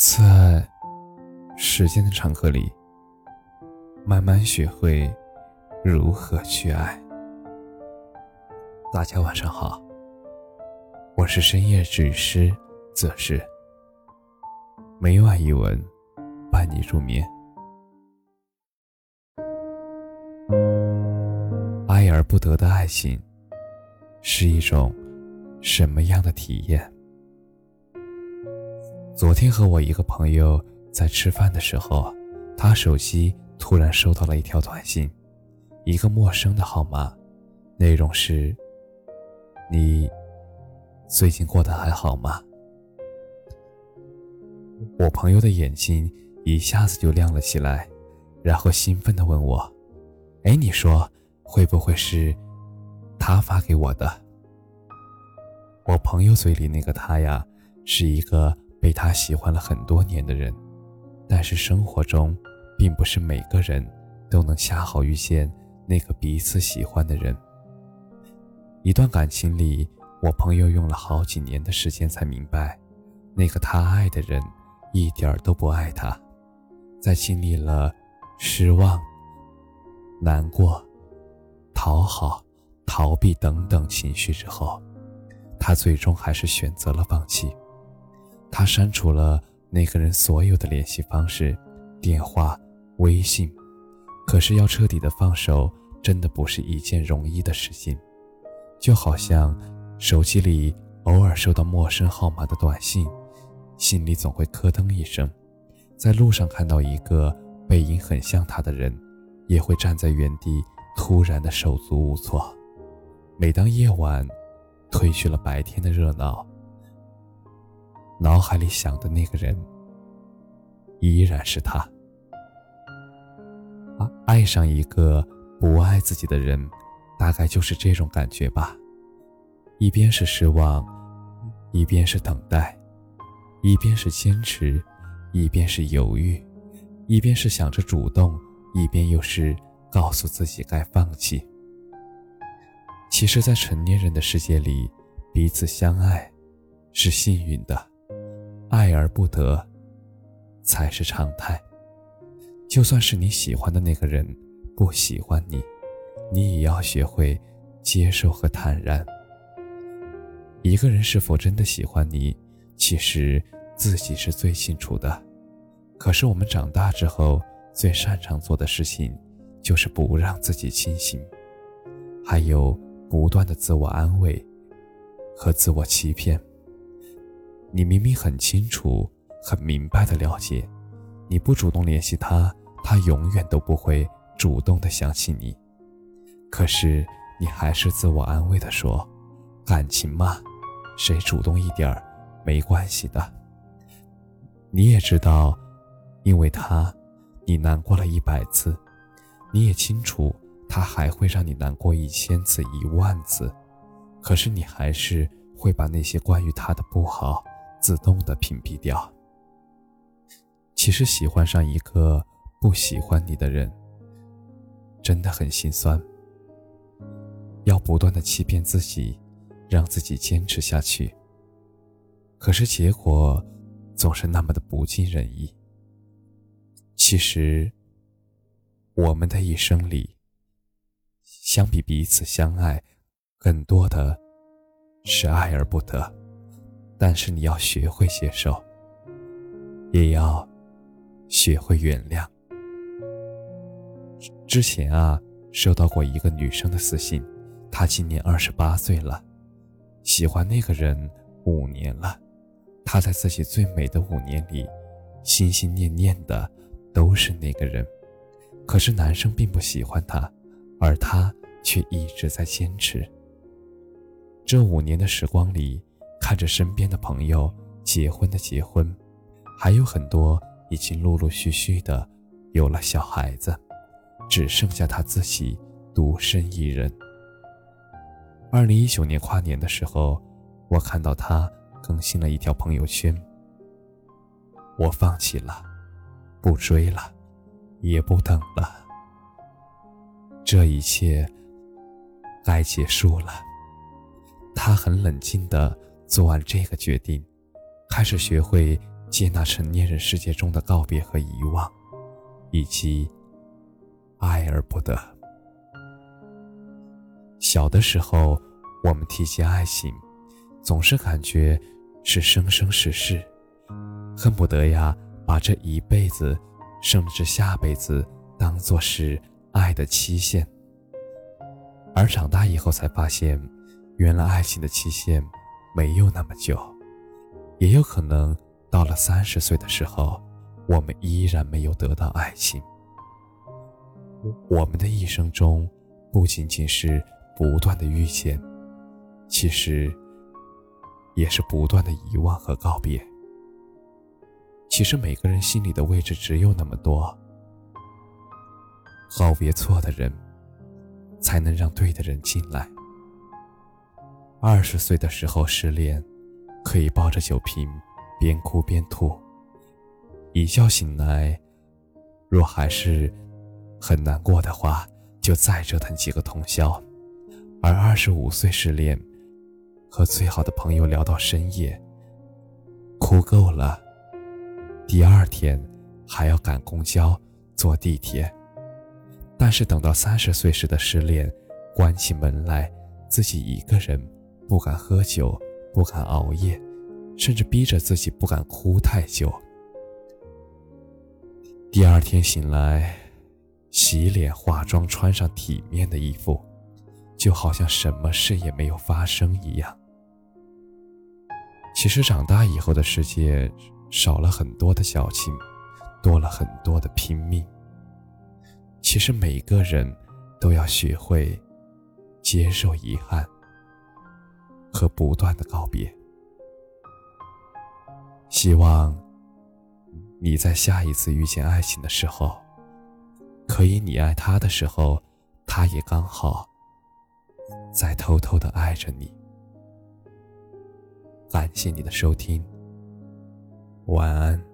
在时间的长河里，慢慢学会如何去爱。大家晚上好，我是深夜治愈师则是每晚一文伴你入眠。爱而不得的爱情是一种什么样的体验？昨天和我一个朋友在吃饭的时候，他手机突然收到了一条短信，一个陌生的号码，内容是：“你最近过得还好吗？”我朋友的眼睛一下子就亮了起来，然后兴奋地问我：“哎，你说会不会是他发给我的？”我朋友嘴里那个他呀，是一个。被他喜欢了很多年的人，但是生活中，并不是每个人都能恰好遇见那个彼此喜欢的人。一段感情里，我朋友用了好几年的时间才明白，那个他爱的人一点儿都不爱他。在经历了失望、难过、讨好、逃避等等情绪之后，他最终还是选择了放弃。他删除了那个人所有的联系方式、电话、微信，可是要彻底的放手，真的不是一件容易的事情。就好像手机里偶尔收到陌生号码的短信，心里总会咯噔一声；在路上看到一个背影很像他的人，也会站在原地，突然的手足无措。每当夜晚褪去了白天的热闹，脑海里想的那个人，依然是他。啊，爱上一个不爱自己的人，大概就是这种感觉吧。一边是失望，一边是等待，一边是坚持，一边是犹豫，一边是想着主动，一边又是告诉自己该放弃。其实，在成年人的世界里，彼此相爱是幸运的。爱而不得，才是常态。就算是你喜欢的那个人不喜欢你，你也要学会接受和坦然。一个人是否真的喜欢你，其实自己是最清楚的。可是我们长大之后，最擅长做的事情，就是不让自己清醒，还有不断的自我安慰和自我欺骗。你明明很清楚、很明白的了解，你不主动联系他，他永远都不会主动的想起你。可是你还是自我安慰的说：“感情嘛，谁主动一点儿没关系的。”你也知道，因为他，你难过了一百次，你也清楚他还会让你难过一千次、一万次，可是你还是会把那些关于他的不好。自动的屏蔽掉。其实喜欢上一个不喜欢你的人，真的很心酸。要不断的欺骗自己，让自己坚持下去。可是结果总是那么的不尽人意。其实，我们的一生里，相比彼此相爱，更多的是爱而不得。但是你要学会接受，也要学会原谅。之前啊，收到过一个女生的私信，她今年二十八岁了，喜欢那个人五年了，她在自己最美的五年里，心心念念的都是那个人，可是男生并不喜欢她，而她却一直在坚持。这五年的时光里。看着身边的朋友结婚的结婚，还有很多已经陆陆续续的有了小孩子，只剩下他自己独身一人。二零一九年跨年的时候，我看到他更新了一条朋友圈：“我放弃了，不追了，也不等了，这一切该结束了。”他很冷静的。做完这个决定，开始学会接纳成年人世界中的告别和遗忘，以及爱而不得。小的时候，我们提起爱情，总是感觉是生生世世，恨不得呀把这一辈子，甚至下辈子当做是爱的期限。而长大以后才发现，原来爱情的期限没有那么久，也有可能到了三十岁的时候，我们依然没有得到爱情。我们的一生中，不仅仅是不断的遇见，其实也是不断的遗忘和告别。其实每个人心里的位置只有那么多，告别错的人。才能让对的人进来。二十岁的时候失恋，可以抱着酒瓶边哭边吐。一觉醒来，若还是很难过的话，就再折腾几个通宵。而二十五岁失恋，和最好的朋友聊到深夜，哭够了，第二天还要赶公交、坐地铁。但是等到三十岁时的失恋，关起门来，自己一个人，不敢喝酒，不敢熬夜，甚至逼着自己不敢哭太久。第二天醒来，洗脸、化妆，穿上体面的衣服，就好像什么事也没有发生一样。其实长大以后的世界，少了很多的矫情，多了很多的拼命。其实每个人都要学会接受遗憾和不断的告别。希望你在下一次遇见爱情的时候，可以你爱他的时候，他也刚好在偷偷的爱着你。感谢你的收听，晚安。